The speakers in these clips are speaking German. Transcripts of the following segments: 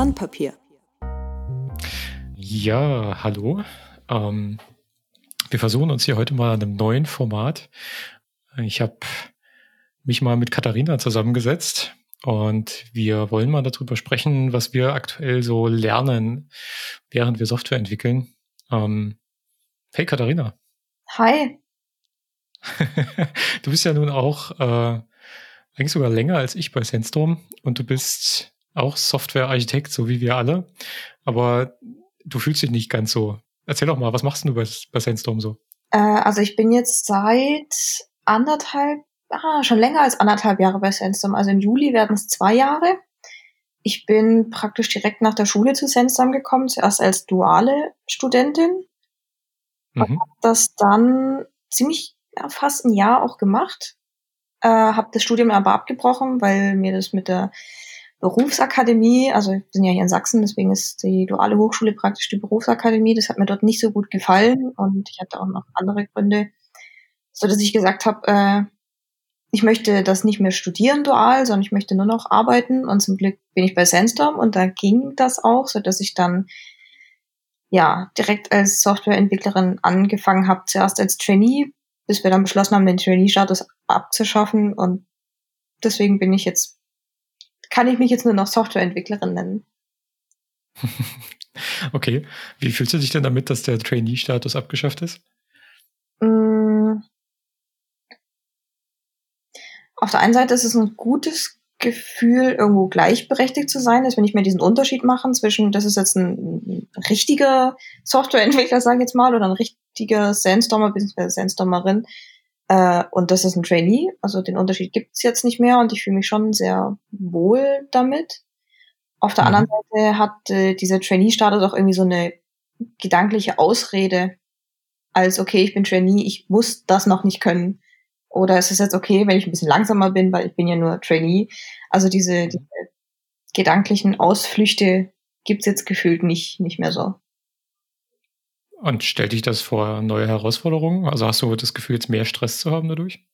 Sandpapier. Ja, hallo. Ähm, wir versuchen uns hier heute mal an einem neuen Format. Ich habe mich mal mit Katharina zusammengesetzt und wir wollen mal darüber sprechen, was wir aktuell so lernen, während wir Software entwickeln. Ähm, hey Katharina. Hi. du bist ja nun auch äh, eigentlich sogar länger als ich bei Sandstorm und du bist auch Softwarearchitekt, so wie wir alle. Aber du fühlst dich nicht ganz so. Erzähl doch mal, was machst du bei, bei Sandstorm so? Äh, also ich bin jetzt seit anderthalb, ah, schon länger als anderthalb Jahre bei Sandstorm. Also im Juli werden es zwei Jahre. Ich bin praktisch direkt nach der Schule zu Sandstorm gekommen, zuerst als duale Studentin. Mhm. Und habe das dann ziemlich ja, fast ein Jahr auch gemacht. Äh, habe das Studium aber abgebrochen, weil mir das mit der Berufsakademie, also wir sind ja hier in Sachsen, deswegen ist die duale Hochschule praktisch die Berufsakademie. Das hat mir dort nicht so gut gefallen und ich hatte auch noch andere Gründe, so dass ich gesagt habe, äh, ich möchte das nicht mehr studieren dual, sondern ich möchte nur noch arbeiten. Und zum Glück bin ich bei Sandstorm und da ging das auch, so dass ich dann ja direkt als Softwareentwicklerin angefangen habe, zuerst als Trainee, bis wir dann beschlossen haben, den Trainee-Status abzuschaffen. Und deswegen bin ich jetzt kann ich mich jetzt nur noch Softwareentwicklerin nennen. okay. Wie fühlst du dich denn damit, dass der Trainee-Status abgeschafft ist? Mm. Auf der einen Seite ist es ein gutes Gefühl, irgendwo gleichberechtigt zu sein, dass wir nicht mehr diesen Unterschied machen zwischen, das ist jetzt ein richtiger Softwareentwickler, sage ich jetzt mal, oder ein richtiger Sandstormer bzw. Sandstormerin, äh, und das ist ein Trainee, also den Unterschied gibt's jetzt nicht mehr und ich fühle mich schon sehr wohl damit. Auf der mhm. anderen Seite hat äh, dieser Trainee-Status auch irgendwie so eine gedankliche Ausrede, als okay, ich bin Trainee, ich muss das noch nicht können. Oder ist es jetzt okay, wenn ich ein bisschen langsamer bin, weil ich bin ja nur Trainee. Also diese, diese gedanklichen Ausflüchte gibt's jetzt gefühlt nicht, nicht mehr so. Und stellt dich das vor neue Herausforderungen? Also hast du das Gefühl, jetzt mehr Stress zu haben dadurch?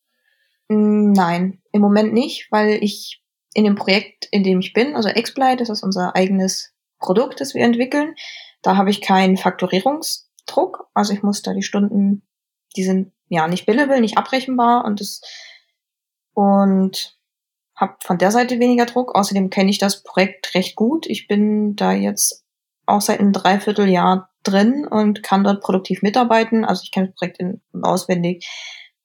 Mm, nein, im Moment nicht, weil ich in dem Projekt, in dem ich bin, also Xplite, das ist unser eigenes Produkt, das wir entwickeln, da habe ich keinen Faktorierungsdruck. Also ich muss da die Stunden, die sind ja nicht billable, nicht abrechenbar und das und habe von der Seite weniger Druck. Außerdem kenne ich das Projekt recht gut. Ich bin da jetzt auch seit einem Dreivierteljahr drin und kann dort produktiv mitarbeiten. Also ich kenne das Projekt in, auswendig.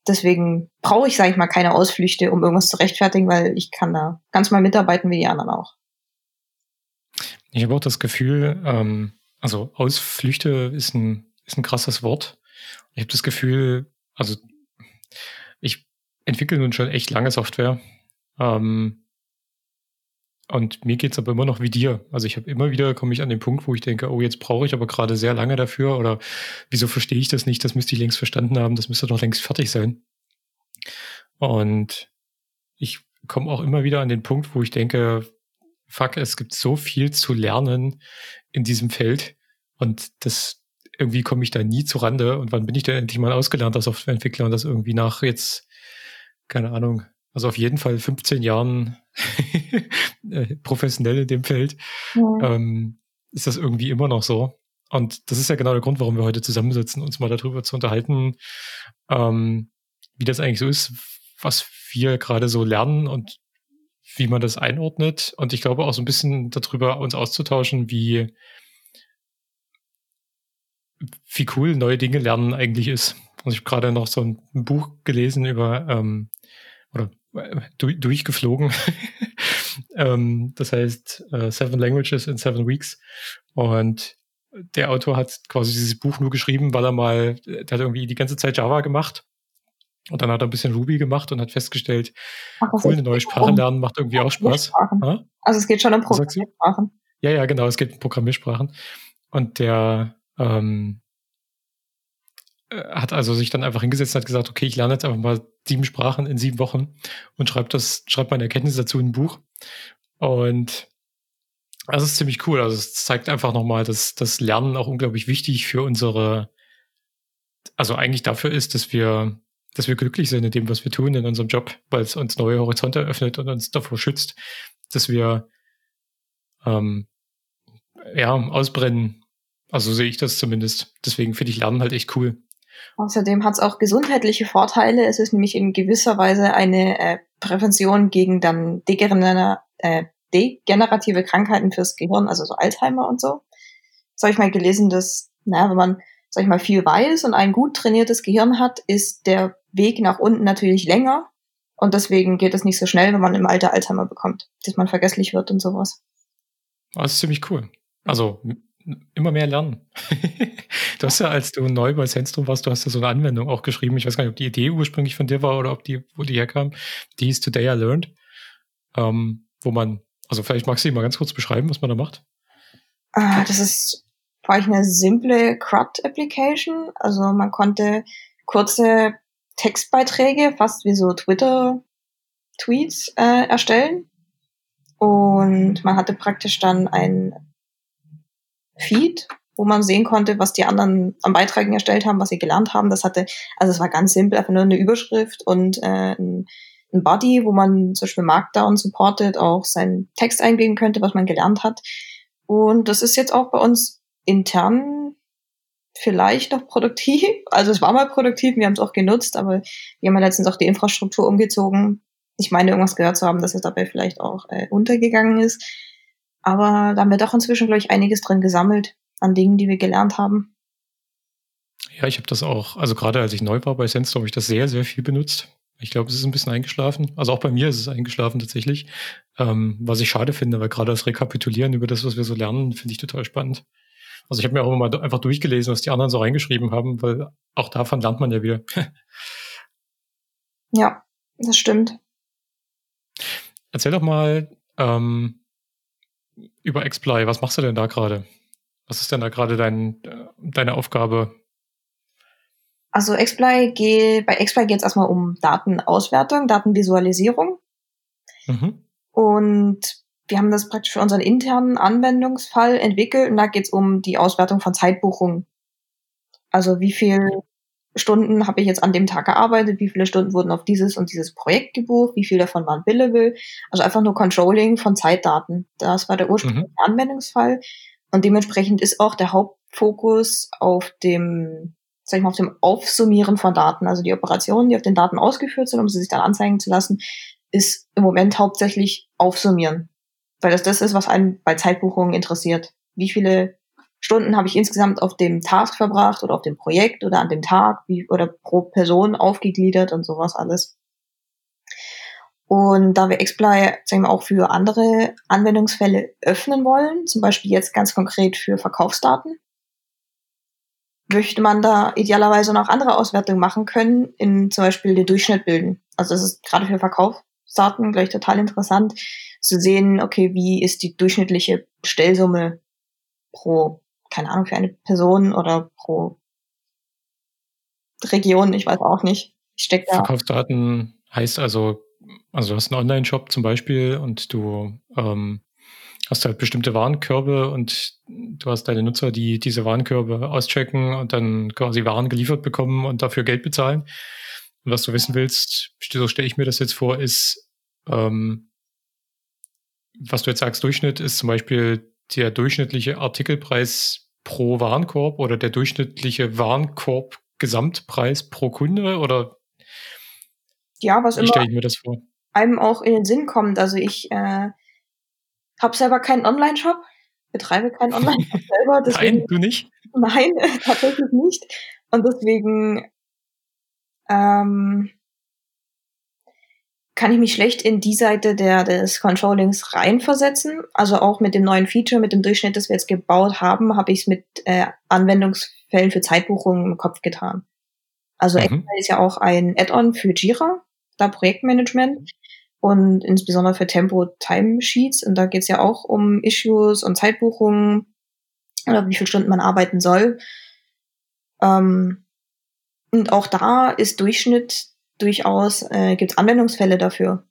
Deswegen brauche ich, sage ich mal, keine Ausflüchte, um irgendwas zu rechtfertigen, weil ich kann da ganz mal mitarbeiten wie die anderen auch. Ich habe auch das Gefühl, ähm, also Ausflüchte ist ein, ist ein krasses Wort. Ich habe das Gefühl, also ich entwickle nun schon echt lange Software. Ähm, und mir geht's aber immer noch wie dir. Also ich habe immer wieder, komme ich an den Punkt, wo ich denke, oh, jetzt brauche ich aber gerade sehr lange dafür oder wieso verstehe ich das nicht? Das müsste ich längst verstanden haben, das müsste doch längst fertig sein. Und ich komme auch immer wieder an den Punkt, wo ich denke, fuck, es gibt so viel zu lernen in diesem Feld und das irgendwie komme ich da nie zu Rande und wann bin ich denn endlich mal ausgelernter Softwareentwickler und das irgendwie nach jetzt, keine Ahnung, also auf jeden Fall 15 Jahren äh, professionell in dem Feld, ja. ähm, ist das irgendwie immer noch so. Und das ist ja genau der Grund, warum wir heute zusammensitzen, uns mal darüber zu unterhalten, ähm, wie das eigentlich so ist, was wir gerade so lernen und wie man das einordnet. Und ich glaube auch so ein bisschen darüber uns auszutauschen, wie, wie cool neue Dinge lernen eigentlich ist. Und ich habe gerade noch so ein Buch gelesen über, ähm, oder durch, durchgeflogen. ähm, das heißt äh, Seven Languages in Seven Weeks. Und der Autor hat quasi dieses Buch nur geschrieben, weil er mal, der hat irgendwie die ganze Zeit Java gemacht. Und dann hat er ein bisschen Ruby gemacht und hat festgestellt, Ach, cool, eine neue Sprache lernen macht irgendwie auch Spaß. Also es geht schon um Programmiersprachen. Ja, ja, genau, es geht um Programmiersprachen. Und der ähm, äh, hat also sich dann einfach hingesetzt und hat gesagt, okay, ich lerne jetzt einfach mal sieben Sprachen in sieben Wochen und schreibe das, schreibe meine Erkenntnisse dazu in ein Buch. Und das ist ziemlich cool. Also es zeigt einfach nochmal, dass das Lernen auch unglaublich wichtig für unsere, also eigentlich dafür ist, dass wir, dass wir glücklich sind in dem, was wir tun in unserem Job, weil es uns neue Horizonte eröffnet und uns davor schützt, dass wir ähm, ja, ausbrennen. Also so sehe ich das zumindest. Deswegen finde ich Lernen halt echt cool. Außerdem hat es auch gesundheitliche Vorteile. Es ist nämlich in gewisser Weise eine äh, Prävention gegen dann äh, degenerative Krankheiten fürs Gehirn, also so Alzheimer und so. Das habe ich mal gelesen, dass, naja, wenn man, sag ich mal, viel weiß und ein gut trainiertes Gehirn hat, ist der Weg nach unten natürlich länger. Und deswegen geht es nicht so schnell, wenn man im Alter Alzheimer bekommt, dass man vergesslich wird und sowas. Das ist ziemlich cool. Also immer mehr lernen. du hast ja, als du neu bei Sandstrom warst, du hast ja so eine Anwendung auch geschrieben. Ich weiß gar nicht, ob die Idee ursprünglich von dir war oder ob die, wo die herkam. Die hieß Today I Learned. Ähm, wo man, also vielleicht magst du die mal ganz kurz beschreiben, was man da macht. Ah, das ist eigentlich eine simple CRUD-Application. Also man konnte kurze Textbeiträge, fast wie so Twitter-Tweets äh, erstellen. Und man hatte praktisch dann ein Feed, wo man sehen konnte, was die anderen an Beiträgen erstellt haben, was sie gelernt haben. Das hatte, also es war ganz simpel, einfach nur eine Überschrift und äh, ein, ein Body, wo man zum Beispiel Markdown supportet, auch seinen Text eingeben könnte, was man gelernt hat. Und das ist jetzt auch bei uns intern vielleicht noch produktiv. Also es war mal produktiv, wir haben es auch genutzt, aber wir haben ja letztens auch die Infrastruktur umgezogen. Ich meine, irgendwas gehört zu haben, dass es dabei vielleicht auch äh, untergegangen ist. Aber da haben wir doch inzwischen, glaube ich, einiges drin gesammelt an Dingen, die wir gelernt haben. Ja, ich habe das auch, also gerade als ich neu war bei Sensor, habe ich das sehr, sehr viel benutzt. Ich glaube, es ist ein bisschen eingeschlafen. Also auch bei mir ist es eingeschlafen tatsächlich. Ähm, was ich schade finde, weil gerade das Rekapitulieren über das, was wir so lernen, finde ich total spannend. Also ich habe mir auch immer mal einfach durchgelesen, was die anderen so reingeschrieben haben, weil auch davon lernt man ja wieder. ja, das stimmt. Erzähl doch mal, ähm, über Xply. Was machst du denn da gerade? Was ist denn da gerade dein, deine Aufgabe? Also Xply geht, bei Xply geht es erstmal um Datenauswertung, Datenvisualisierung. Mhm. Und wir haben das praktisch für unseren internen Anwendungsfall entwickelt und da geht es um die Auswertung von Zeitbuchungen. Also wie viel Stunden habe ich jetzt an dem Tag gearbeitet, wie viele Stunden wurden auf dieses und dieses Projekt gebucht, wie viel davon waren billable. Also einfach nur Controlling von Zeitdaten. Das war der ursprüngliche mhm. Anwendungsfall. Und dementsprechend ist auch der Hauptfokus auf dem, sag ich mal, auf dem Aufsummieren von Daten. Also die Operationen, die auf den Daten ausgeführt sind, um sie sich dann anzeigen zu lassen, ist im Moment hauptsächlich Aufsummieren. Weil das das ist, was einen bei Zeitbuchungen interessiert. Wie viele Stunden habe ich insgesamt auf dem Task verbracht oder auf dem Projekt oder an dem Tag wie, oder pro Person aufgegliedert und sowas alles. Und da wir Xply sagen wir, auch für andere Anwendungsfälle öffnen wollen, zum Beispiel jetzt ganz konkret für Verkaufsdaten, möchte man da idealerweise noch andere Auswertungen machen können, in zum Beispiel den Durchschnitt bilden. Also es ist gerade für Verkaufsdaten gleich total interessant zu sehen, okay, wie ist die durchschnittliche Stellsumme pro keine Ahnung, für eine Person oder pro Region, ich weiß auch nicht. Ich steck da. Verkaufsdaten heißt also, also du hast einen Online-Shop zum Beispiel und du ähm, hast halt bestimmte Warenkörbe und du hast deine Nutzer, die diese Warenkörbe auschecken und dann quasi Waren geliefert bekommen und dafür Geld bezahlen. Und was du wissen willst, so stelle ich mir das jetzt vor, ist, ähm, was du jetzt sagst, Durchschnitt ist zum Beispiel der durchschnittliche Artikelpreis pro Warenkorb oder der durchschnittliche Warenkorb Gesamtpreis pro Kunde oder ja, was wie stelle ich mir das vor? einem auch in den Sinn kommt. Also ich äh, habe selber keinen Online-Shop, betreibe keinen Online-Shop selber. Deswegen, nein, du nicht? Nein, tatsächlich nicht. Und deswegen ähm, kann ich mich schlecht in die Seite der, des Controllings reinversetzen. Also auch mit dem neuen Feature, mit dem Durchschnitt, das wir jetzt gebaut haben, habe ich es mit äh, Anwendungsfällen für Zeitbuchungen im Kopf getan. Also mhm. ist ja auch ein Add-on für Jira, da Projektmanagement und insbesondere für Tempo Timesheets. Und da geht es ja auch um Issues und Zeitbuchungen oder wie viele Stunden man arbeiten soll. Ähm, und auch da ist Durchschnitt durchaus äh, gibt es Anwendungsfälle dafür.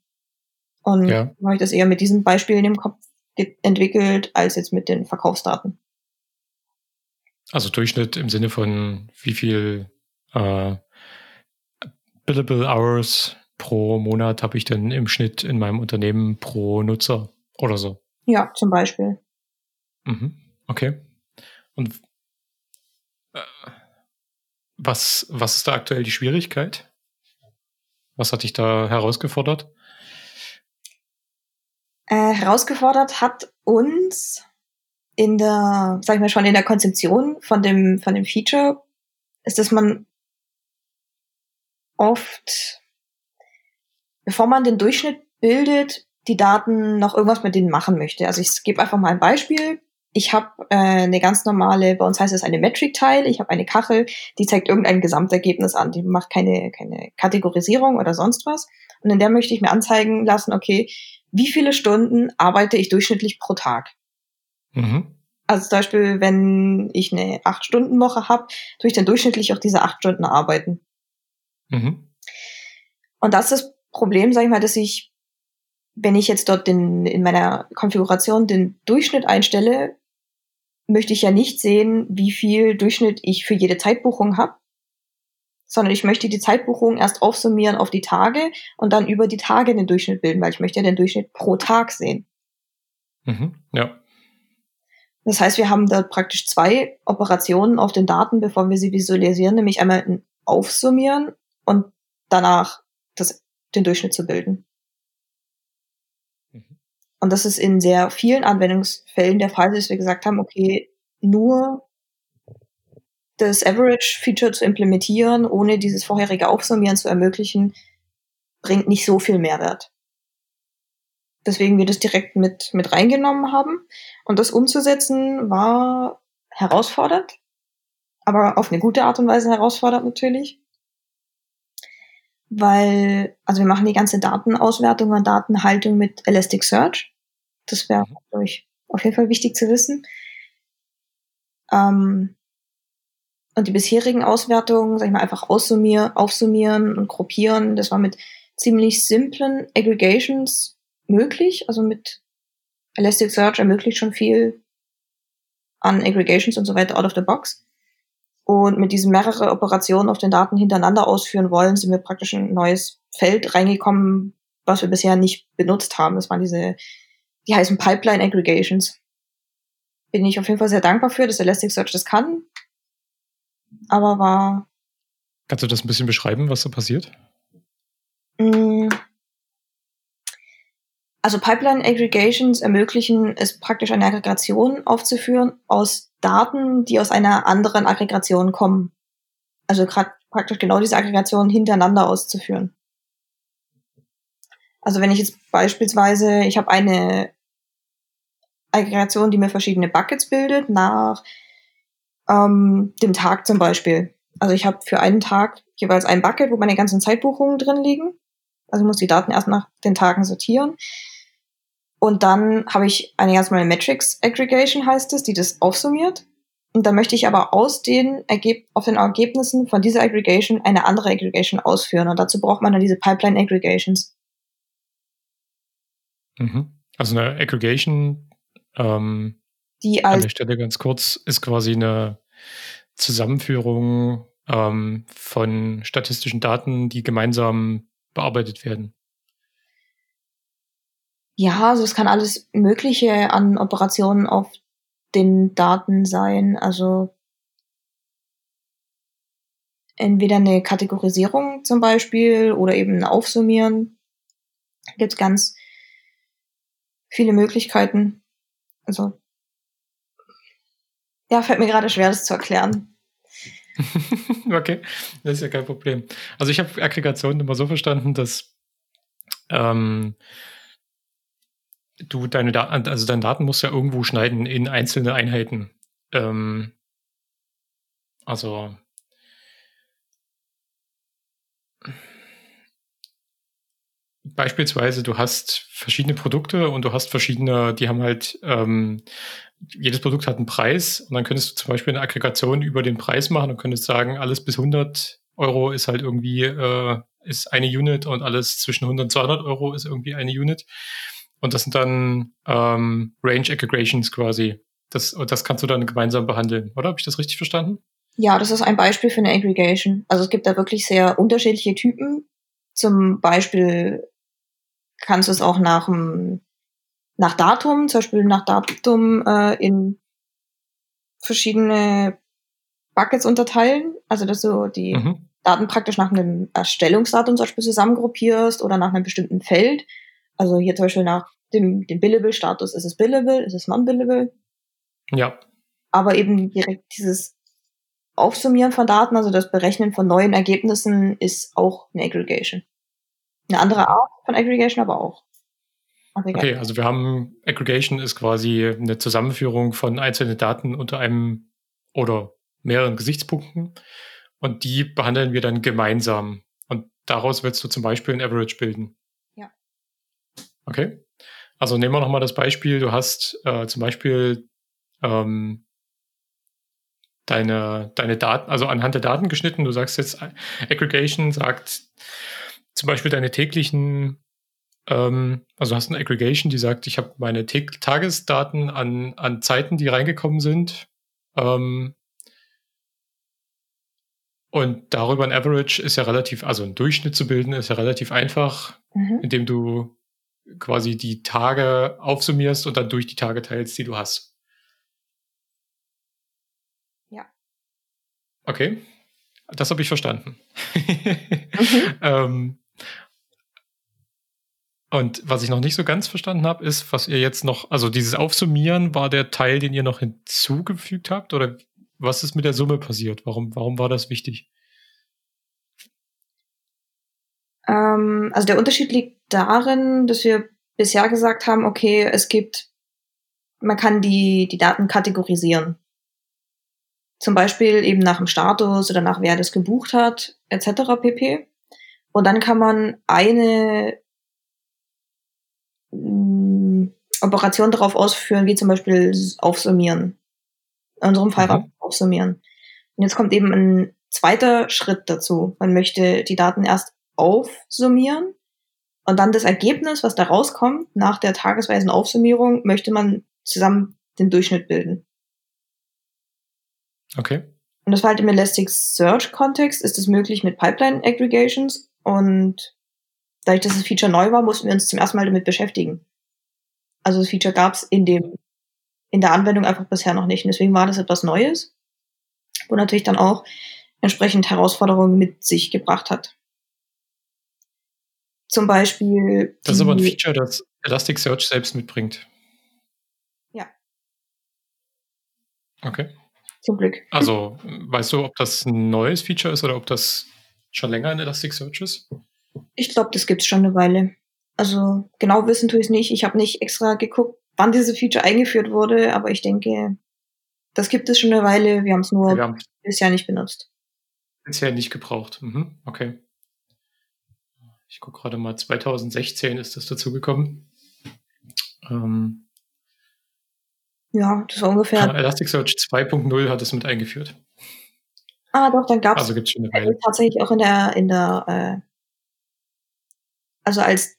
Und ja. habe ich das eher mit diesen Beispielen im Kopf entwickelt, als jetzt mit den Verkaufsdaten. Also Durchschnitt im Sinne von wie viel äh, billable hours pro Monat habe ich denn im Schnitt in meinem Unternehmen pro Nutzer oder so? Ja, zum Beispiel. Mhm. Okay. Und äh, was, was ist da aktuell die Schwierigkeit? Was hat dich da herausgefordert? Äh, herausgefordert hat uns in der, sag ich mal schon, in der Konzeption von dem, von dem Feature, ist, dass man oft, bevor man den Durchschnitt bildet, die Daten noch irgendwas mit denen machen möchte. Also ich gebe einfach mal ein Beispiel. Ich habe äh, eine ganz normale, bei uns heißt es eine Metric-Tile, ich habe eine Kachel, die zeigt irgendein Gesamtergebnis an, die macht keine, keine Kategorisierung oder sonst was. Und in der möchte ich mir anzeigen lassen, okay, wie viele Stunden arbeite ich durchschnittlich pro Tag? Mhm. Also zum Beispiel, wenn ich eine 8-Stunden-Woche habe, tue ich dann durchschnittlich auch diese 8 Stunden arbeiten. Mhm. Und das ist das Problem, sage ich mal, dass ich, wenn ich jetzt dort den, in meiner Konfiguration den Durchschnitt einstelle, möchte ich ja nicht sehen, wie viel Durchschnitt ich für jede Zeitbuchung habe, sondern ich möchte die Zeitbuchung erst aufsummieren auf die Tage und dann über die Tage den Durchschnitt bilden, weil ich möchte ja den Durchschnitt pro Tag sehen. Mhm, ja. Das heißt, wir haben da praktisch zwei Operationen auf den Daten, bevor wir sie visualisieren, nämlich einmal ein Aufsummieren und danach das, den Durchschnitt zu bilden. Und das ist in sehr vielen Anwendungsfällen der Fall, dass wir gesagt haben, okay, nur das Average-Feature zu implementieren, ohne dieses vorherige Aufsummieren zu ermöglichen, bringt nicht so viel Mehrwert. Deswegen wir das direkt mit, mit reingenommen haben. Und das umzusetzen war herausfordernd, aber auf eine gute Art und Weise herausfordernd natürlich. Weil, also wir machen die ganze Datenauswertung und Datenhaltung mit Elasticsearch. Das wäre, mhm. glaube ich, auf jeden Fall wichtig zu wissen. Ähm, und die bisherigen Auswertungen, sag ich mal, einfach aussummieren, aufsummieren und gruppieren. Das war mit ziemlich simplen Aggregations möglich. Also mit Elasticsearch ermöglicht schon viel an Aggregations und so weiter out of the box. Und mit diesen mehrere Operationen auf den Daten hintereinander ausführen wollen, sind wir praktisch in ein neues Feld reingekommen, was wir bisher nicht benutzt haben. Das waren diese, die heißen Pipeline Aggregations. Bin ich auf jeden Fall sehr dankbar für, dass Elasticsearch das kann aber war. Kannst du das ein bisschen beschreiben, was da passiert? Mm. Also Pipeline Aggregations ermöglichen es praktisch eine Aggregation aufzuführen aus Daten, die aus einer anderen Aggregation kommen. Also gerade praktisch genau diese Aggregation hintereinander auszuführen. Also wenn ich jetzt beispielsweise, ich habe eine Aggregation, die mir verschiedene Buckets bildet, nach ähm, dem Tag zum Beispiel. Also ich habe für einen Tag jeweils ein Bucket, wo meine ganzen Zeitbuchungen drin liegen. Also muss die Daten erst nach den Tagen sortieren. Und dann habe ich eine ganz normale Metrics Aggregation, heißt es, die das aufsummiert. Und dann möchte ich aber aus den Ergeb auf den Ergebnissen von dieser Aggregation eine andere Aggregation ausführen. Und dazu braucht man dann diese Pipeline Aggregations. Mhm. Also eine Aggregation ähm, die als An der Stelle ganz kurz ist quasi eine Zusammenführung ähm, von statistischen Daten, die gemeinsam bearbeitet werden. Ja, also es kann alles Mögliche an Operationen auf den Daten sein. Also entweder eine Kategorisierung zum Beispiel oder eben ein Aufsummieren. Gibt ganz viele Möglichkeiten. Also ja, fällt mir gerade schwer, das zu erklären. okay, das ist ja kein Problem. Also ich habe Aggregation immer so verstanden, dass ähm, du deine Daten, also deine Daten musst ja irgendwo schneiden in einzelne Einheiten. Ähm, also beispielsweise, du hast verschiedene Produkte und du hast verschiedene, die haben halt, ähm, jedes Produkt hat einen Preis und dann könntest du zum Beispiel eine Aggregation über den Preis machen und könntest sagen, alles bis 100 Euro ist halt irgendwie, äh, ist eine Unit und alles zwischen 100 und 200 Euro ist irgendwie eine Unit. Und das sind dann ähm, Range Aggregations quasi. Das, das kannst du dann gemeinsam behandeln, oder? Habe ich das richtig verstanden? Ja, das ist ein Beispiel für eine Aggregation. Also es gibt da wirklich sehr unterschiedliche Typen. Zum Beispiel kannst du es auch nach, nach Datum, zum Beispiel nach Datum äh, in verschiedene Buckets unterteilen, also dass du die mhm. Daten praktisch nach einem Erstellungsdatum zum Beispiel zusammengruppierst oder nach einem bestimmten Feld. Also hier zum Beispiel nach dem, dem Billable-Status, ist es Billable, ist es Non-Billable? Ja. Aber eben direkt dieses Aufsummieren von Daten, also das Berechnen von neuen Ergebnissen, ist auch eine Aggregation. Eine andere Art von Aggregation, aber auch. Okay, also wir haben Aggregation ist quasi eine Zusammenführung von einzelnen Daten unter einem oder mehreren Gesichtspunkten und die behandeln wir dann gemeinsam. Und daraus willst du zum Beispiel ein Average bilden. Ja. Okay. Also nehmen wir nochmal das Beispiel, du hast äh, zum Beispiel ähm, deine, deine Daten, also anhand der Daten geschnitten, du sagst jetzt, Aggregation sagt zum Beispiel deine täglichen, ähm, also hast eine Aggregation, die sagt, ich habe meine Tagesdaten an, an Zeiten, die reingekommen sind, ähm, und darüber ein Average ist ja relativ, also ein Durchschnitt zu bilden, ist ja relativ einfach, mhm. indem du quasi die Tage aufsummierst und dann durch die Tage teilst, die du hast. Ja. Okay. Das habe ich verstanden. mhm. ähm, und was ich noch nicht so ganz verstanden habe, ist, was ihr jetzt noch, also dieses Aufsummieren war der Teil, den ihr noch hinzugefügt habt, oder was ist mit der Summe passiert? Warum, warum war das wichtig? Ähm, also der Unterschied liegt darin, dass wir bisher gesagt haben, okay, es gibt, man kann die, die Daten kategorisieren. Zum Beispiel eben nach dem Status oder nach wer das gebucht hat, etc. pp. Und dann kann man eine mh, mm, Operation darauf ausführen, wie zum Beispiel aufsummieren. In unserem Fall mhm. aufsummieren. Und jetzt kommt eben ein zweiter Schritt dazu. Man möchte die Daten erst aufsummieren und dann das Ergebnis, was da rauskommt, nach der tagesweisen Aufsummierung, möchte man zusammen den Durchschnitt bilden. Okay. Und das war halt im Elasticsearch-Kontext, ist es möglich mit Pipeline-Aggregations und dadurch, dass das Feature neu war, mussten wir uns zum ersten Mal damit beschäftigen. Also das Feature gab es in dem in der Anwendung einfach bisher noch nicht. Und deswegen war das etwas Neues, wo natürlich dann auch entsprechend Herausforderungen mit sich gebracht hat. Zum Beispiel. Das ist aber ein Feature, das Elasticsearch selbst mitbringt. Ja. Okay. Zum Glück. Also, weißt du, ob das ein neues Feature ist oder ob das schon länger in Elasticsearch ist? Ich glaube, das gibt es schon eine Weile. Also genau wissen tue ich es nicht. Ich habe nicht extra geguckt, wann dieses Feature eingeführt wurde, aber ich denke, das gibt es schon eine Weile. Wir haben es nur ja. bisher nicht benutzt. Bisher nicht gebraucht. Mhm. Okay. Ich gucke gerade mal, 2016 ist das dazugekommen. Ähm, ja, das war ungefähr. Ja, Elasticsearch 2.0 hat es mit eingeführt. Ah, doch, dann gab es also gibt's schon eine Weile. tatsächlich auch in der, in der, äh, also als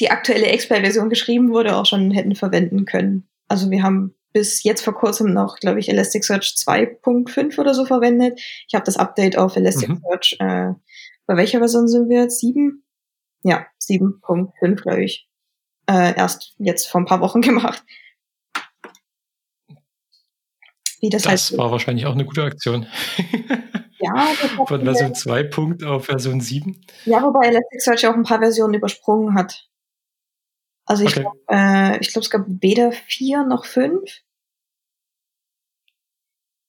die aktuelle Expert-Version geschrieben wurde, auch schon hätten verwenden können. Also wir haben bis jetzt vor kurzem noch, glaube ich, Elasticsearch 2.5 oder so verwendet. Ich habe das Update auf Elasticsearch, mhm. äh, bei welcher Version sind wir jetzt? 7? Ja, 7.5, glaube ich. Äh, erst jetzt vor ein paar Wochen gemacht. Wie das, das halt war wahrscheinlich auch eine gute Aktion. Ja, Von Version 2 Punkt auf Version 7. Ja, wobei Elasticsearch auch ein paar Versionen übersprungen hat. Also ich okay. glaube, äh, ich glaube, es gab weder vier noch fünf.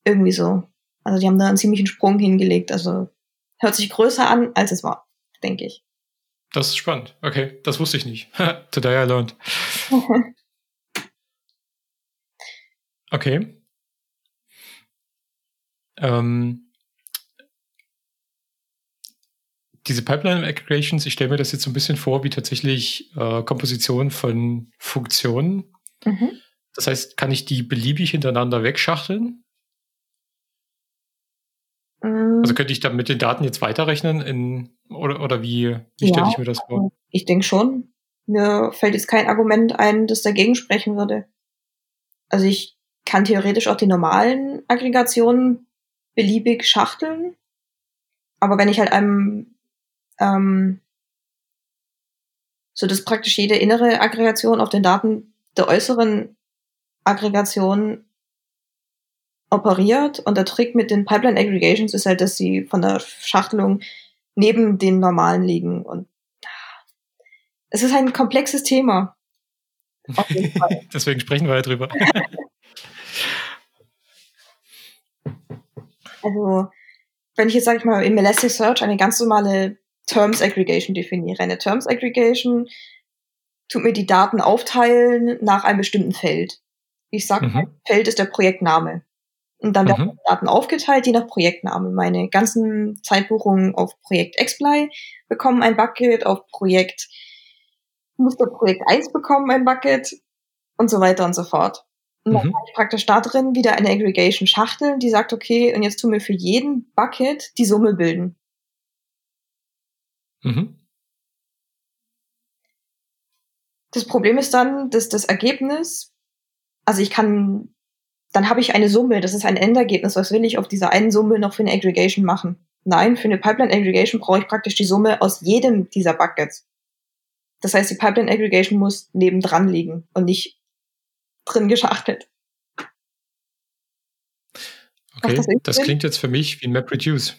Irgendwie so. Also die haben da einen ziemlichen Sprung hingelegt. Also hört sich größer an, als es war, denke ich. Das ist spannend. Okay, das wusste ich nicht. Today I learned. okay. Ähm, diese Pipeline Aggregations, ich stelle mir das jetzt so ein bisschen vor wie tatsächlich äh, Komposition von Funktionen. Mhm. Das heißt, kann ich die beliebig hintereinander wegschachteln? Mhm. Also könnte ich dann mit den Daten jetzt weiterrechnen in, oder, oder wie, wie ja, stelle ich mir das vor? Ich denke schon. Mir fällt jetzt kein Argument ein, das dagegen sprechen würde. Also ich kann theoretisch auch die normalen Aggregationen beliebig schachteln. Aber wenn ich halt einem ähm, so dass praktisch jede innere Aggregation auf den Daten der äußeren Aggregation operiert. Und der Trick mit den Pipeline Aggregations ist halt, dass sie von der Schachtelung neben den normalen liegen. Und es ist ein komplexes Thema. Deswegen sprechen wir ja drüber. also, wenn ich jetzt, sage ich mal, im Elasticsearch eine ganz normale Terms Aggregation definiere. Eine Terms Aggregation tut mir die Daten aufteilen nach einem bestimmten Feld. Ich sage, mhm. Feld ist der Projektname. Und dann werden mhm. die Daten aufgeteilt, je nach Projektname. Meine ganzen Zeitbuchungen auf Projekt XPly bekommen ein Bucket, auf Projekt Musterprojekt 1 bekommen ein Bucket und so weiter und so fort. Und dann mhm. habe ich praktisch da drin wieder eine Aggregation-Schachtel, die sagt, okay, und jetzt tun wir für jeden Bucket die Summe bilden. Mhm. Das Problem ist dann, dass das Ergebnis, also ich kann, dann habe ich eine Summe, das ist ein Endergebnis, was will ich auf dieser einen Summe noch für eine Aggregation machen? Nein, für eine Pipeline Aggregation brauche ich praktisch die Summe aus jedem dieser Buckets. Das heißt, die Pipeline Aggregation muss nebendran liegen und nicht drin geschachtelt. Okay, das, das klingt jetzt für mich wie ein MapReduce.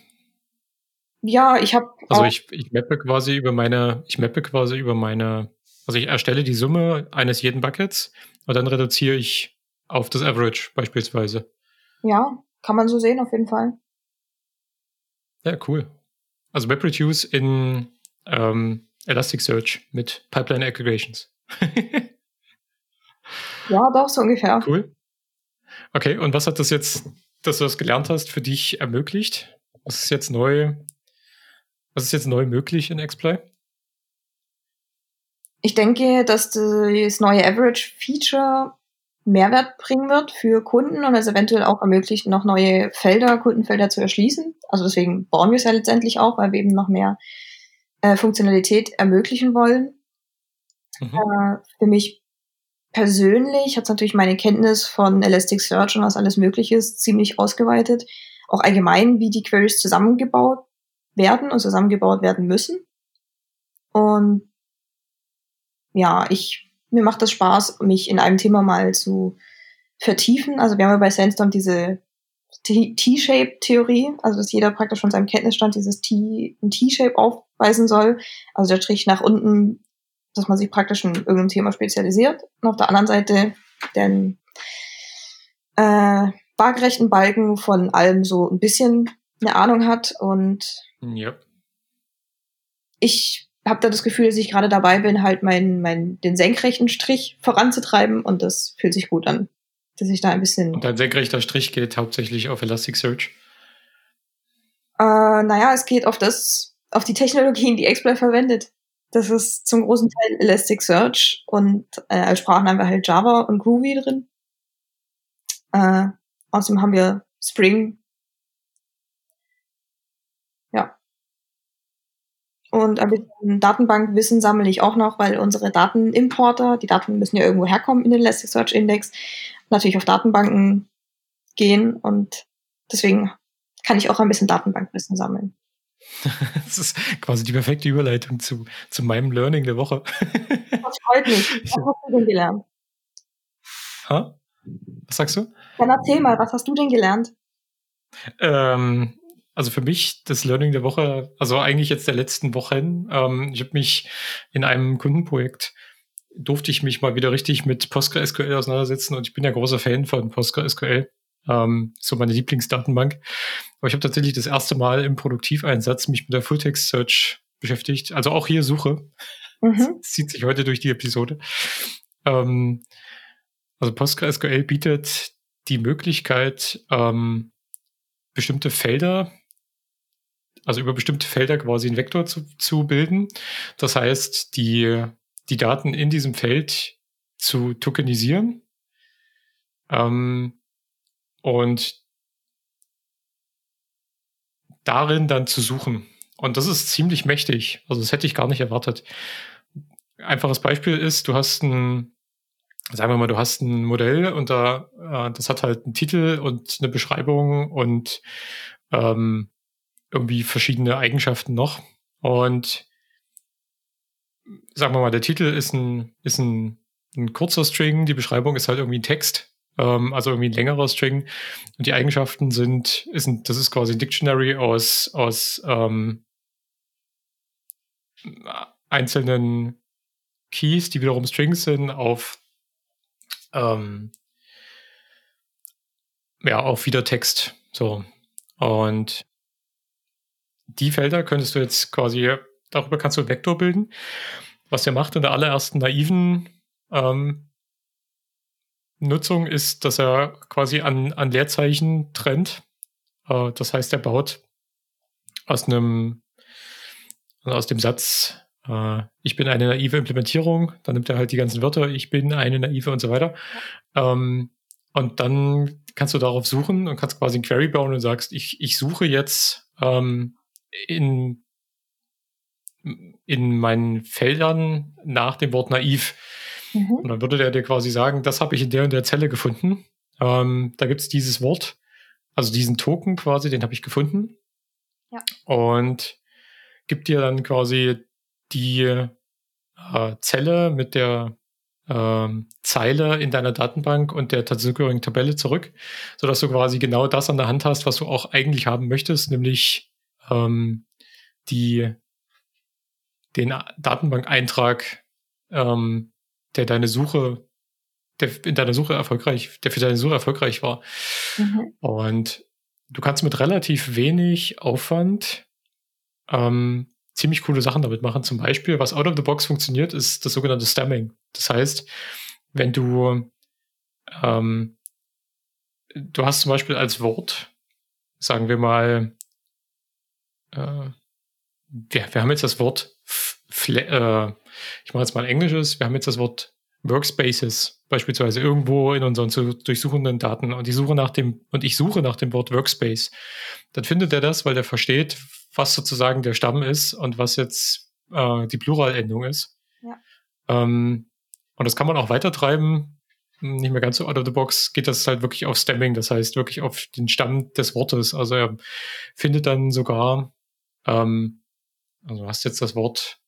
Ja, ich habe. Also ich, ich mappe quasi über meine, ich mappe quasi über meine, also ich erstelle die Summe eines jeden Buckets und dann reduziere ich auf das Average beispielsweise. Ja, kann man so sehen auf jeden Fall. Ja, cool. Also MapReduce in ähm, Elasticsearch mit Pipeline Aggregations. ja, doch, so ungefähr. Cool. Okay, und was hat das jetzt, dass du das gelernt hast, für dich ermöglicht? Was ist jetzt neu was ist jetzt neu möglich in XPlay? Ich denke, dass das neue Average-Feature Mehrwert bringen wird für Kunden und es eventuell auch ermöglicht, noch neue Felder, Kundenfelder zu erschließen. Also deswegen bauen wir es ja letztendlich auch, weil wir eben noch mehr äh, Funktionalität ermöglichen wollen. Mhm. Äh, für mich persönlich hat es natürlich meine Kenntnis von Elasticsearch und was alles möglich ist, ziemlich ausgeweitet. Auch allgemein, wie die Queries zusammengebaut werden und zusammengebaut werden müssen. Und ja, ich, mir macht das Spaß, mich in einem Thema mal zu vertiefen. Also wir haben ja bei Sandstorm diese T-Shape-Theorie, also dass jeder praktisch von seinem Kenntnisstand dieses T, ein T-Shape aufweisen soll. Also der Strich nach unten, dass man sich praktisch in irgendeinem Thema spezialisiert. Und auf der anderen Seite den äh, waagerechten Balken von allem so ein bisschen eine Ahnung hat und ja. Ich habe da das Gefühl, dass ich gerade dabei bin, halt meinen, meinen, den senkrechten Strich voranzutreiben und das fühlt sich gut an. Dass ich da ein bisschen. Und dein senkrechter Strich geht hauptsächlich auf Elasticsearch? Äh, naja, es geht auf das, auf die Technologien, die XPlay verwendet. Das ist zum großen Teil Elasticsearch und äh, als Sprachen haben wir halt Java und Groovy drin. Äh, außerdem haben wir Spring Und ein bisschen Datenbankwissen sammle ich auch noch, weil unsere Datenimporter, die Daten müssen ja irgendwo herkommen in den Elasticsearch Index, natürlich auf Datenbanken gehen und deswegen kann ich auch ein bisschen Datenbankwissen sammeln. Das ist quasi die perfekte Überleitung zu, zu meinem Learning der Woche. Das freut mich. Was hast du denn gelernt? Ha? Was sagst du? Dann erzähl mal, was hast du denn gelernt? Ähm, also für mich das Learning der Woche, also eigentlich jetzt der letzten Wochen. Ähm, ich habe mich in einem Kundenprojekt durfte ich mich mal wieder richtig mit PostgreSQL auseinandersetzen und ich bin ja großer Fan von PostgreSQL. Ähm, so meine Lieblingsdatenbank. Aber ich habe tatsächlich das erste Mal im Produktiveinsatz mich mit der Fulltext Search beschäftigt. Also auch hier Suche. Mhm. Das zieht sich heute durch die Episode. Ähm, also PostgreSQL bietet die Möglichkeit, ähm, bestimmte Felder also über bestimmte Felder quasi einen Vektor zu, zu bilden. Das heißt, die, die Daten in diesem Feld zu tokenisieren ähm, und darin dann zu suchen. Und das ist ziemlich mächtig. Also das hätte ich gar nicht erwartet. Einfaches Beispiel ist, du hast ein, sagen wir mal, du hast ein Modell und da, äh, das hat halt einen Titel und eine Beschreibung und ähm, irgendwie verschiedene Eigenschaften noch. Und sagen wir mal, der Titel ist ein, ist ein, ein kurzer String, die Beschreibung ist halt irgendwie ein Text. ähm, also irgendwie ein längerer String. Und die Eigenschaften sind, ist ein, das ist quasi ein Dictionary aus, aus ähm, einzelnen Keys, die wiederum Strings sind, auf ähm, ja, auf wieder Text. So. Und die Felder könntest du jetzt quasi, darüber kannst du einen Vektor bilden. Was er macht in der allerersten naiven ähm, Nutzung ist, dass er quasi an, an Leerzeichen trennt. Äh, das heißt, er baut aus einem, aus dem Satz, äh, ich bin eine naive Implementierung, dann nimmt er halt die ganzen Wörter, ich bin eine naive und so weiter. Ähm, und dann kannst du darauf suchen und kannst quasi ein Query bauen und sagst, ich, ich suche jetzt ähm, in, in meinen Feldern nach dem Wort naiv. Mhm. Und dann würde der dir quasi sagen, das habe ich in der und der Zelle gefunden. Ähm, da gibt es dieses Wort, also diesen Token quasi, den habe ich gefunden. Ja. Und gibt dir dann quasi die äh, Zelle mit der ähm, Zeile in deiner Datenbank und der dazugehörigen Tabelle zurück, sodass du quasi genau das an der Hand hast, was du auch eigentlich haben möchtest, nämlich ähm, die, den Datenbankeintrag, ähm, der deine Suche, der in deiner Suche erfolgreich, der für deine Suche erfolgreich war. Mhm. Und du kannst mit relativ wenig Aufwand ähm, ziemlich coole Sachen damit machen. Zum Beispiel, was out of the box funktioniert, ist das sogenannte Stemming. Das heißt, wenn du ähm, du hast zum Beispiel als Wort, sagen wir mal, äh, wir, wir haben jetzt das Wort, äh, ich mache jetzt mal englisches, wir haben jetzt das Wort Workspaces beispielsweise irgendwo in unseren zu durchsuchenden Daten und ich suche nach dem und ich suche nach dem Wort Workspace, dann findet er das, weil der versteht, was sozusagen der Stamm ist und was jetzt äh, die Pluralendung ist. Ja. Ähm, und das kann man auch weitertreiben. Nicht mehr ganz so out of the box geht das halt wirklich auf Stemming, das heißt wirklich auf den Stamm des Wortes. Also er findet dann sogar ähm, also du hast jetzt das Wort,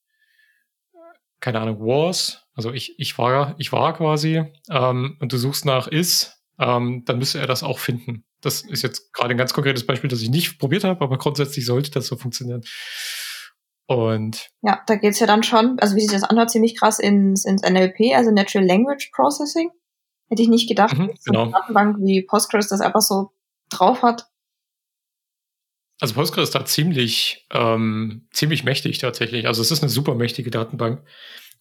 keine Ahnung, was, also ich, ich war, ich war quasi, ähm, und du suchst nach is, ähm, dann müsste er das auch finden. Das ist jetzt gerade ein ganz konkretes Beispiel, das ich nicht probiert habe, aber grundsätzlich sollte das so funktionieren. Und ja, da geht es ja dann schon, also wie sich das anhört, ziemlich krass ins, ins NLP, also Natural Language Processing. Hätte ich nicht gedacht, mhm, dass genau. eine Datenbank wie Postgres das einfach so drauf hat. Also Postgres ist da ziemlich, ähm, ziemlich mächtig tatsächlich. Also es ist eine super mächtige Datenbank.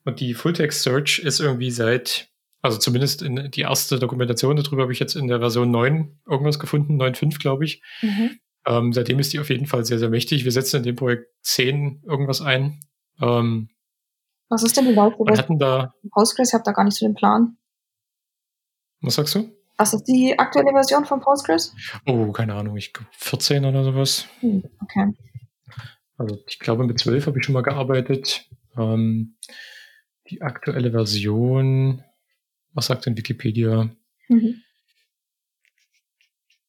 Und die Fulltext Search ist irgendwie seit, also zumindest in die erste Dokumentation darüber habe ich jetzt in der Version 9 irgendwas gefunden, 9.5 glaube ich. Mhm. Ähm, seitdem ist die auf jeden Fall sehr, sehr mächtig. Wir setzen in dem Projekt 10 irgendwas ein. Ähm, Was ist denn die Laufzeit? Wir hatten da Postgres, ich habe da gar nicht so den Plan. Was sagst du? Was ist die aktuelle Version von Postgres? Oh, keine Ahnung, ich 14 oder sowas. Hm, okay. Also ich glaube, mit 12 habe ich schon mal gearbeitet. Ähm, die aktuelle Version, was sagt denn Wikipedia? Mhm.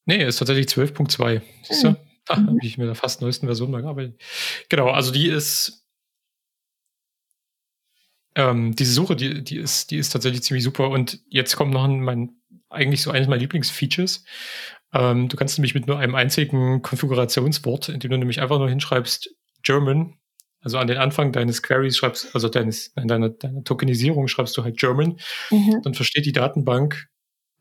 Nee, ist tatsächlich 12.2. Siehst du? Mhm. Da habe ich mit der fast neuesten Version mal gearbeitet. Genau, also die ist ähm, diese Suche, die, die, ist, die ist tatsächlich ziemlich super. Und jetzt kommt noch mein eigentlich so eines meiner Lieblingsfeatures. Ähm, du kannst nämlich mit nur einem einzigen Konfigurationswort, indem du nämlich einfach nur hinschreibst German, also an den Anfang deines Queries schreibst, also deines, deiner, deiner Tokenisierung schreibst du halt German, mhm. dann versteht die Datenbank,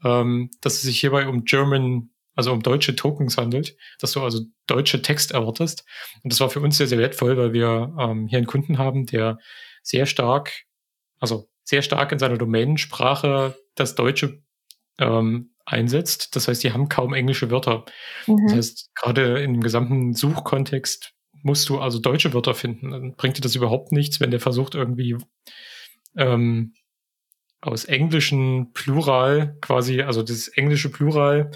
ähm, dass es sich hierbei um German, also um deutsche Tokens handelt, dass du also deutsche Text erwartest. Und das war für uns sehr, sehr wertvoll, weil wir ähm, hier einen Kunden haben, der sehr stark, also sehr stark in seiner Domänensprache das Deutsche ähm, einsetzt. Das heißt, die haben kaum englische Wörter. Mhm. Das heißt, gerade im gesamten Suchkontext musst du also deutsche Wörter finden. Dann bringt dir das überhaupt nichts, wenn der versucht irgendwie ähm, aus englischen Plural quasi, also das englische Plural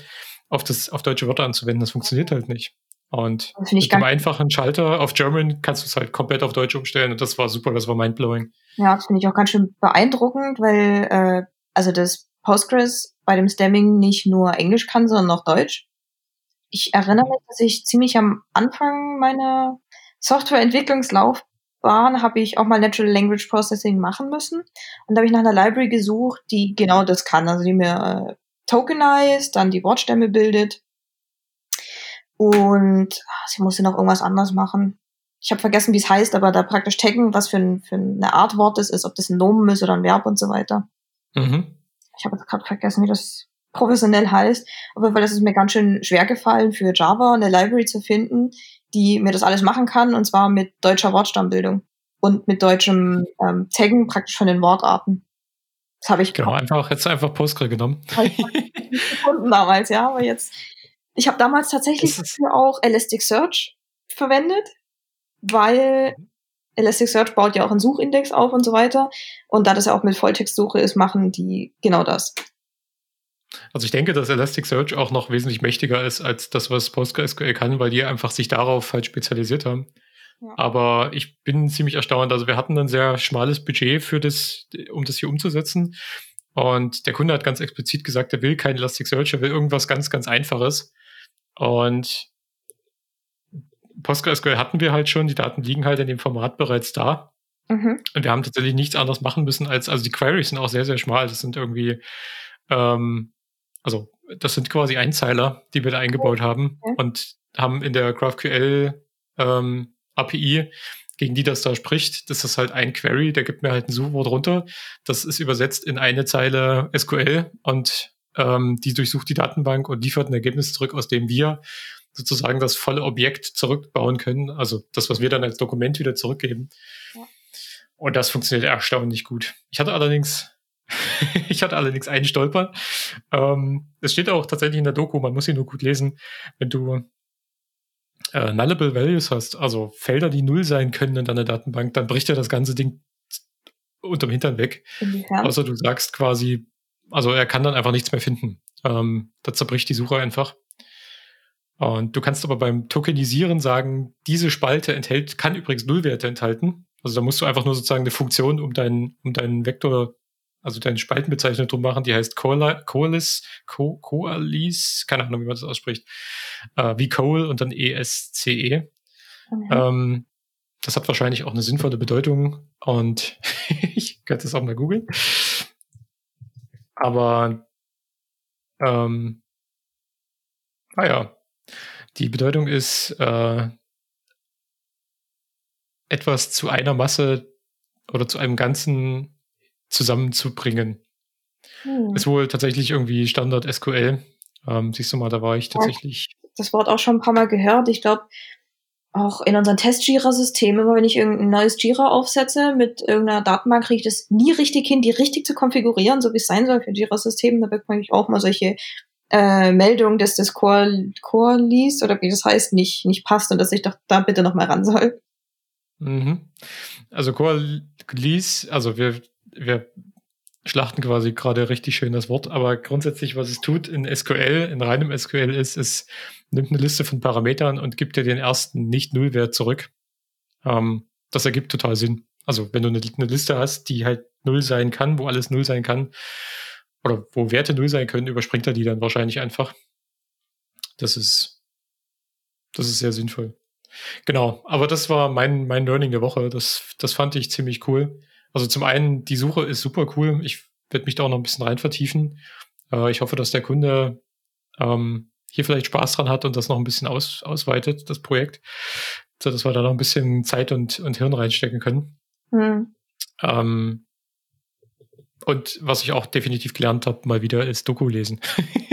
auf das auf deutsche Wörter anzuwenden. Das funktioniert halt nicht. Und mit einem einfachen Schalter auf German kannst du es halt komplett auf Deutsch umstellen und das war super, das war mindblowing. Ja, das finde ich auch ganz schön beeindruckend, weil äh, also das Postgres bei dem Stemming nicht nur Englisch kann, sondern auch Deutsch. Ich erinnere mich, dass ich ziemlich am Anfang meiner Softwareentwicklungslaufbahn habe ich auch mal Natural Language Processing machen müssen. Und da habe ich nach einer Library gesucht, die genau das kann, also die mir äh, tokenized, dann die Wortstämme bildet. Und ach, sie musste noch irgendwas anderes machen. Ich habe vergessen, wie es heißt, aber da praktisch taggen, was für, ein, für eine Art Wort es ist, ob das ein Nomen ist oder ein Verb und so weiter. Mhm. Ich habe jetzt gerade vergessen, wie das professionell heißt. Auf jeden Fall ist es mir ganz schön schwer gefallen, für Java eine Library zu finden, die mir das alles machen kann, und zwar mit deutscher Wortstammbildung und mit deutschem ähm, Taggen praktisch von den Wortarten. Das habe ich genau einfach jetzt einfach Postgre genommen. gefunden damals, ja, aber jetzt ich habe damals tatsächlich dafür auch Elasticsearch verwendet, weil Elasticsearch baut ja auch einen Suchindex auf und so weiter. Und da das ja auch mit Volltextsuche ist, machen die genau das. Also ich denke, dass Elasticsearch auch noch wesentlich mächtiger ist als das, was PostgreSQL kann, weil die einfach sich darauf halt spezialisiert haben. Ja. Aber ich bin ziemlich erstaunt. Also wir hatten ein sehr schmales Budget für das, um das hier umzusetzen. Und der Kunde hat ganz explizit gesagt, er will kein Elasticsearch, er will irgendwas ganz, ganz Einfaches. Und PostgreSQL hatten wir halt schon, die Daten liegen halt in dem Format bereits da. Mhm. Und wir haben tatsächlich nichts anderes machen müssen als, also die Queries sind auch sehr, sehr schmal. Das sind irgendwie, ähm, also das sind quasi Einzeiler, die wir da eingebaut haben und haben in der GraphQL ähm, API, gegen die das da spricht, das ist halt ein Query, der gibt mir halt ein Suchwort runter. Das ist übersetzt in eine Zeile SQL und ähm, die durchsucht die Datenbank und liefert ein Ergebnis zurück, aus dem wir sozusagen das volle Objekt zurückbauen können. Also das, was wir dann als Dokument wieder zurückgeben. Ja. Und das funktioniert erstaunlich gut. Ich hatte allerdings, ich hatte allerdings einen Stolper. Ähm, es steht auch tatsächlich in der Doku, man muss sie nur gut lesen, wenn du äh, nullable Values hast, also Felder, die null sein können in deiner Datenbank, dann bricht ja das ganze Ding unterm Hintern weg. Inwiefern? Außer du sagst quasi, also er kann dann einfach nichts mehr finden. Ähm, da zerbricht die Suche einfach. Und du kannst aber beim Tokenisieren sagen, diese Spalte enthält, kann übrigens Nullwerte enthalten. Also da musst du einfach nur sozusagen eine Funktion um deinen, um deinen Vektor, also deine Spaltenbezeichnung drum machen, die heißt Coalesce, Coalesce, keine Ahnung, wie man das ausspricht, äh, wie Coal und dann ESCE. -E. Mhm. Ähm, das hat wahrscheinlich auch eine sinnvolle Bedeutung und ich könnte das auch mal googeln. Aber ähm, naja, die Bedeutung ist, äh, etwas zu einer Masse oder zu einem Ganzen zusammenzubringen. Hm. Ist wohl tatsächlich irgendwie Standard SQL. Ähm, siehst du mal, da war ich tatsächlich. Das Wort auch schon ein paar Mal gehört. Ich glaube, auch in unseren Test-Jira-Systemen, immer wenn ich irgendein neues Jira aufsetze mit irgendeiner Datenbank, kriege ich das nie richtig hin, die richtig zu konfigurieren, so wie es sein soll für Jira-Systeme. Da bekomme ich auch mal solche äh, Meldungen, dass das Core, Core liest oder wie das heißt, nicht, nicht passt und dass ich doch da bitte nochmal ran soll. Mhm. Also Core liest, also wir, wir schlachten quasi gerade richtig schön das Wort, aber grundsätzlich, was es tut in SQL, in reinem SQL ist, es nimmt eine Liste von Parametern und gibt dir den ersten Nicht-Null-Wert zurück. Ähm, das ergibt total Sinn. Also wenn du eine, eine, Liste hast, die halt Null sein kann, wo alles Null sein kann, oder wo Werte Null sein können, überspringt er die dann wahrscheinlich einfach. Das ist, das ist sehr sinnvoll. Genau, aber das war mein, mein Learning der Woche. Das, das fand ich ziemlich cool. Also zum einen, die Suche ist super cool. Ich werde mich da auch noch ein bisschen rein vertiefen. Äh, ich hoffe, dass der Kunde ähm, hier vielleicht Spaß dran hat und das noch ein bisschen aus, ausweitet, das Projekt, so dass wir da noch ein bisschen Zeit und, und Hirn reinstecken können. Mhm. Ähm, und was ich auch definitiv gelernt habe, mal wieder, ist Doku lesen.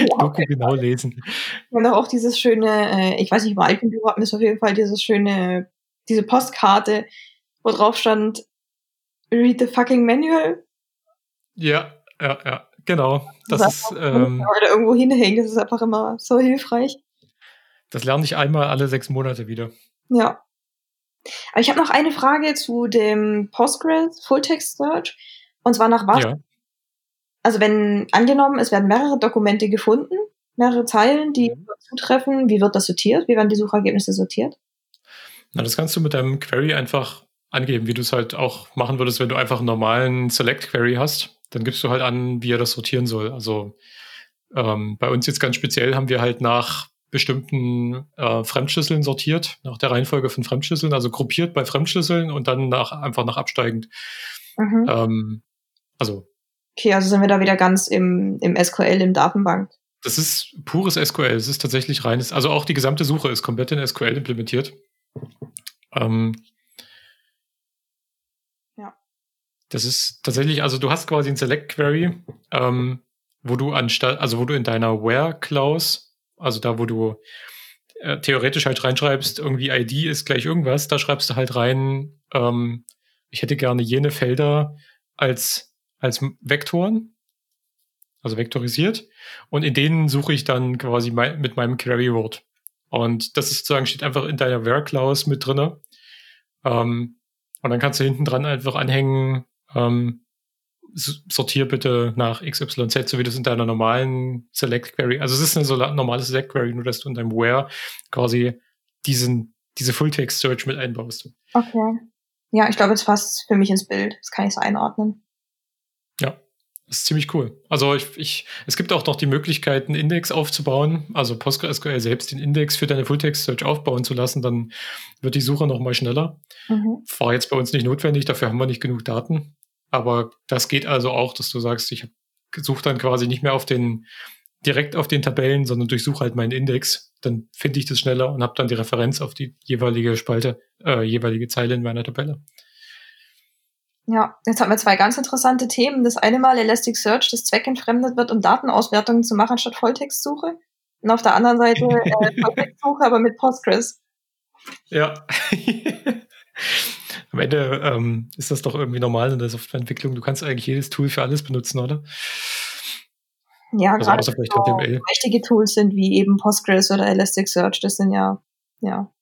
Doku genau lesen. Und auch dieses schöne, äh, ich weiß nicht, im alten Büro hatten wir auf jeden Fall dieses schöne, diese Postkarte, wo drauf stand, Read the fucking manual. Ja, ja, ja, genau. Das, das ist, ähm, oder irgendwo hinhängen, das ist einfach immer so hilfreich. Das lerne ich einmal alle sechs Monate wieder. Ja. Aber ich habe noch eine Frage zu dem Postgres Full Text Search. Und zwar nach was? Ja. Also wenn angenommen, es werden mehrere Dokumente gefunden, mehrere Zeilen, die mhm. zutreffen, wie wird das sortiert? Wie werden die Suchergebnisse sortiert? Na, das kannst du mit deinem Query einfach angeben, wie du es halt auch machen würdest, wenn du einfach einen normalen Select-Query hast. Dann gibst du halt an, wie er das sortieren soll. Also ähm, bei uns jetzt ganz speziell haben wir halt nach bestimmten äh, Fremdschlüsseln sortiert, nach der Reihenfolge von Fremdschlüsseln, also gruppiert bei Fremdschlüsseln und dann nach, einfach nach absteigend. Mhm. Ähm, also Okay, also sind wir da wieder ganz im, im SQL, im Datenbank. Das ist pures SQL. Es ist tatsächlich reines, also auch die gesamte Suche ist komplett in SQL implementiert. Ähm, ja. Das ist tatsächlich, also du hast quasi ein Select Query, ähm, wo du anstatt, also wo du in deiner Where Clause, also da, wo du äh, theoretisch halt reinschreibst, irgendwie ID ist gleich irgendwas, da schreibst du halt rein, ähm, ich hätte gerne jene Felder als, als Vektoren also vektorisiert. Und in denen suche ich dann quasi mein, mit meinem Query-Word. Und das ist sozusagen, steht einfach in deiner Where-Clause mit drinne. Ähm, und dann kannst du hinten dran einfach anhängen, ähm, sortier bitte nach XYZ, so wie das in deiner normalen Select Query. Also es ist eine so normale Select Query, nur dass du in deinem Where quasi diesen, diese Full-Text Search mit einbaust. Okay. Ja, ich glaube, jetzt passt für mich ins Bild. Das kann ich so einordnen. Ist ziemlich cool. Also ich, ich, es gibt auch noch die Möglichkeit, einen Index aufzubauen, also PostgreSQL selbst den Index für deine Fulltext-Search aufbauen zu lassen, dann wird die Suche nochmal schneller. Mhm. War jetzt bei uns nicht notwendig, dafür haben wir nicht genug Daten. Aber das geht also auch, dass du sagst, ich suche dann quasi nicht mehr auf den, direkt auf den Tabellen, sondern durchsuche halt meinen Index. Dann finde ich das schneller und habe dann die Referenz auf die jeweilige Spalte, äh, jeweilige Zeile in meiner Tabelle. Ja, jetzt haben wir zwei ganz interessante Themen. Das eine Mal Elasticsearch, das zweckentfremdet wird, um Datenauswertungen zu machen statt Volltextsuche. Und auf der anderen Seite äh, Volltextsuche, aber mit Postgres. Ja. Am Ende ähm, ist das doch irgendwie normal in der Softwareentwicklung. Du kannst eigentlich jedes Tool für alles benutzen, oder? Ja, also gerade so wichtige Tools sind wie eben Postgres oder Elasticsearch. Das sind ja, ja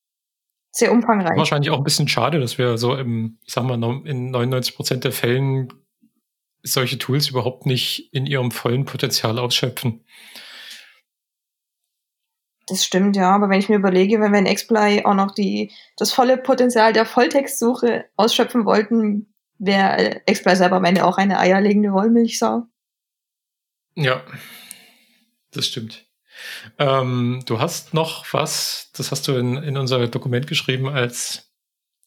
sehr umfangreich. Wahrscheinlich auch ein bisschen schade, dass wir so im, ich sag mal, in 99 Prozent der Fällen solche Tools überhaupt nicht in ihrem vollen Potenzial ausschöpfen. Das stimmt, ja. Aber wenn ich mir überlege, wenn wir in XPlay auch noch die, das volle Potenzial der Volltextsuche ausschöpfen wollten, wäre XPlay selber am Ende auch eine eierlegende Wollmilchsau. Ja, das stimmt. Ähm, du hast noch was, das hast du in, in unser Dokument geschrieben als,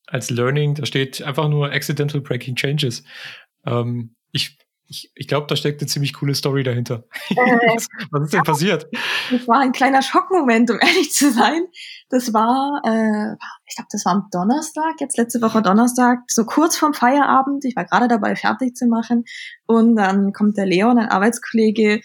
als Learning. Da steht einfach nur Accidental Breaking Changes. Ähm, ich ich, ich glaube, da steckt eine ziemlich coole Story dahinter. Äh, was, was, ist denn passiert? Das war ein kleiner Schockmoment, um ehrlich zu sein. Das war, äh, ich glaube, das war am Donnerstag, jetzt letzte Woche Donnerstag, so kurz vorm Feierabend. Ich war gerade dabei, fertig zu machen. Und dann kommt der Leon, ein Arbeitskollege,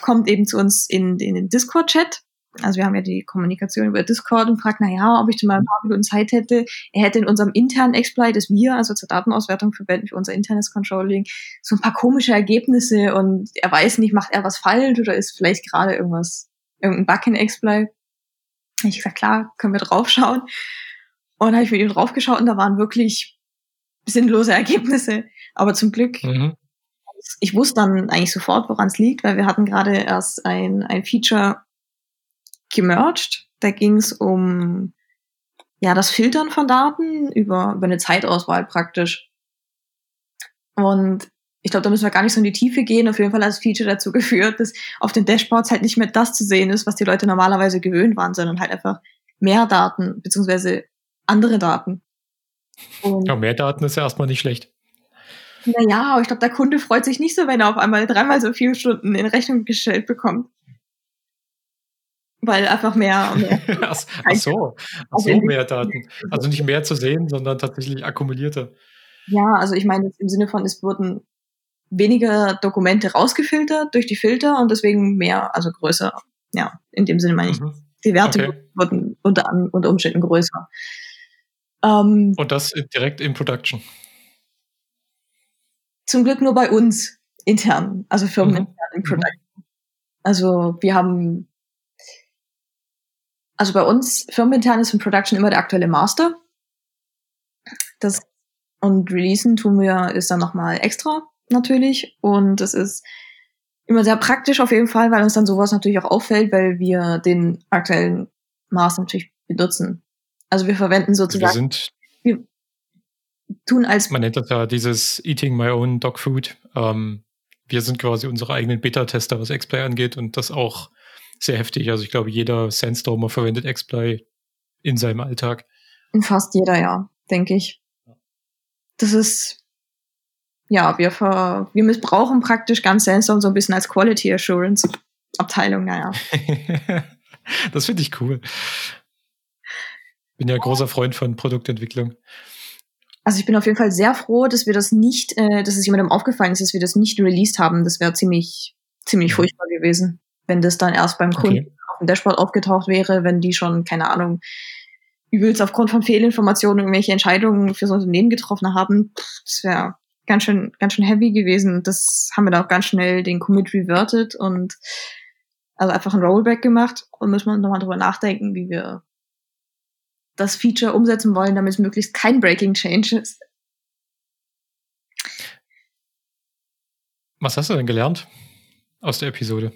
kommt eben zu uns in, in den Discord-Chat. Also wir haben ja die Kommunikation über Discord und fragt, na ja, ob ich denn mal ein paar Minuten Zeit hätte. Er hätte in unserem internen Exploit, das wir also zur Datenauswertung verwenden für unser internes Controlling, so ein paar komische Ergebnisse und er weiß nicht, macht er was falsch oder ist vielleicht gerade irgendwas, irgendein Bug in Exploit. Ich gesagt, klar, können wir draufschauen. Und habe ich mit ihm draufgeschaut und da waren wirklich sinnlose Ergebnisse. Aber zum Glück mhm ich wusste dann eigentlich sofort, woran es liegt, weil wir hatten gerade erst ein, ein Feature gemerged. Da ging es um ja das Filtern von Daten über, über eine Zeitauswahl praktisch. Und ich glaube, da müssen wir gar nicht so in die Tiefe gehen. Auf jeden Fall hat das Feature dazu geführt, dass auf den Dashboards halt nicht mehr das zu sehen ist, was die Leute normalerweise gewöhnt waren, sondern halt einfach mehr Daten, beziehungsweise andere Daten. Und ja, mehr Daten ist ja erstmal nicht schlecht. Naja, aber ich glaube, der Kunde freut sich nicht so, wenn er auf einmal dreimal so viele Stunden in Rechnung gestellt bekommt. Weil einfach mehr. mehr ach, ach so, ach so mehr Daten. Also nicht mehr zu sehen, sondern tatsächlich akkumulierte. Ja, also ich meine im Sinne von, es wurden weniger Dokumente rausgefiltert durch die Filter und deswegen mehr, also größer. Ja, in dem Sinne meine ich, mhm. die Werte okay. wurden unter, unter Umständen größer. Ähm, und das direkt in Production. Zum Glück nur bei uns intern, also firmenintern mhm. im Product. Also wir haben, also bei uns firmenintern ist im Production immer der aktuelle Master. Das und releasen tun wir ist dann nochmal extra natürlich und das ist immer sehr praktisch auf jeden Fall, weil uns dann sowas natürlich auch auffällt, weil wir den aktuellen Master natürlich benutzen. Also wir verwenden sozusagen. Wir sind, wir, tun als. Man nennt das ja dieses Eating My Own Dog Food. Ähm, wir sind quasi unsere eigenen Beta-Tester, was Xplay angeht und das auch sehr heftig. Also ich glaube, jeder Sandstormer verwendet Xplay in seinem Alltag. Fast jeder, ja, denke ich. Das ist, ja, wir, ver, wir missbrauchen praktisch ganz Sandstorm so ein bisschen als Quality Assurance Abteilung, naja. das finde ich cool. Bin ja großer Freund von Produktentwicklung. Also ich bin auf jeden Fall sehr froh, dass wir das nicht, äh, dass es jemandem aufgefallen ist, dass wir das nicht released haben. Das wäre ziemlich, ziemlich furchtbar gewesen, wenn das dann erst beim Kunden okay. auf dem Dashboard aufgetaucht wäre, wenn die schon, keine Ahnung, übelst aufgrund von Fehlinformationen irgendwelche Entscheidungen fürs Unternehmen getroffen haben. Das wäre ganz schön, ganz schön heavy gewesen. Das haben wir da auch ganz schnell den Commit reverted und also einfach ein Rollback gemacht und müssen wir nochmal drüber nachdenken, wie wir das Feature umsetzen wollen, damit es möglichst kein Breaking Change ist. Was hast du denn gelernt aus der Episode?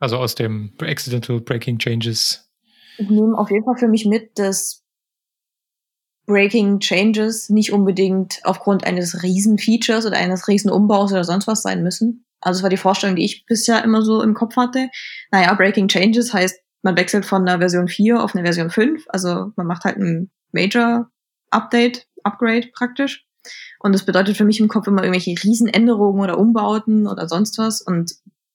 Also aus dem Accidental Breaking Changes? Ich nehme auf jeden Fall für mich mit, dass Breaking Changes nicht unbedingt aufgrund eines Riesen-Features oder eines Riesen-Umbaus oder sonst was sein müssen. Also es war die Vorstellung, die ich bisher immer so im Kopf hatte. Naja, Breaking Changes heißt, man wechselt von einer Version 4 auf eine Version 5. Also man macht halt ein Major Update, Upgrade praktisch. Und das bedeutet für mich im Kopf immer irgendwelche Riesenänderungen oder Umbauten oder sonst was. Und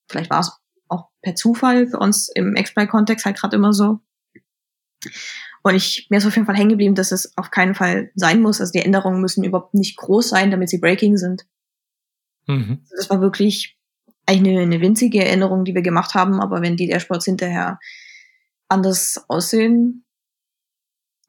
vielleicht war es auch per Zufall für uns im Exploit-Kontext halt gerade immer so. Und ich, mir ist auf jeden Fall hängen geblieben, dass es auf keinen Fall sein muss. Also die Änderungen müssen überhaupt nicht groß sein, damit sie breaking sind. Mhm. Das war wirklich eigentlich eine, eine winzige Änderung, die wir gemacht haben. Aber wenn die Dashboards hinterher anders aussehen,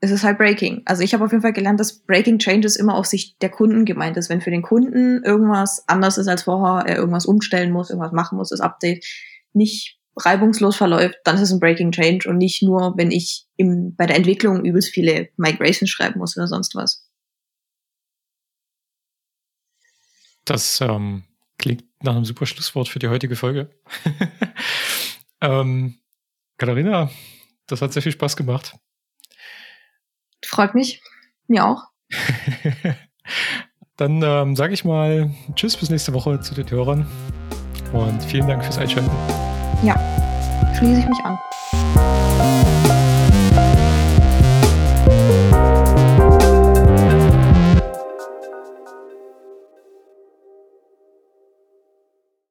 ist es halt Breaking. Also ich habe auf jeden Fall gelernt, dass Breaking Changes immer auf Sicht der Kunden gemeint ist. Wenn für den Kunden irgendwas anders ist als vorher, er irgendwas umstellen muss, irgendwas machen muss, das Update nicht reibungslos verläuft, dann ist es ein Breaking Change und nicht nur, wenn ich im, bei der Entwicklung übelst viele Migrations schreiben muss oder sonst was. Das ähm, klingt nach einem super Schlusswort für die heutige Folge. ähm, Katharina, das hat sehr viel Spaß gemacht. Freut mich. Mir auch. Dann ähm, sage ich mal Tschüss bis nächste Woche zu den Hörern und vielen Dank fürs Einschalten. Ja, schließe ich mich an.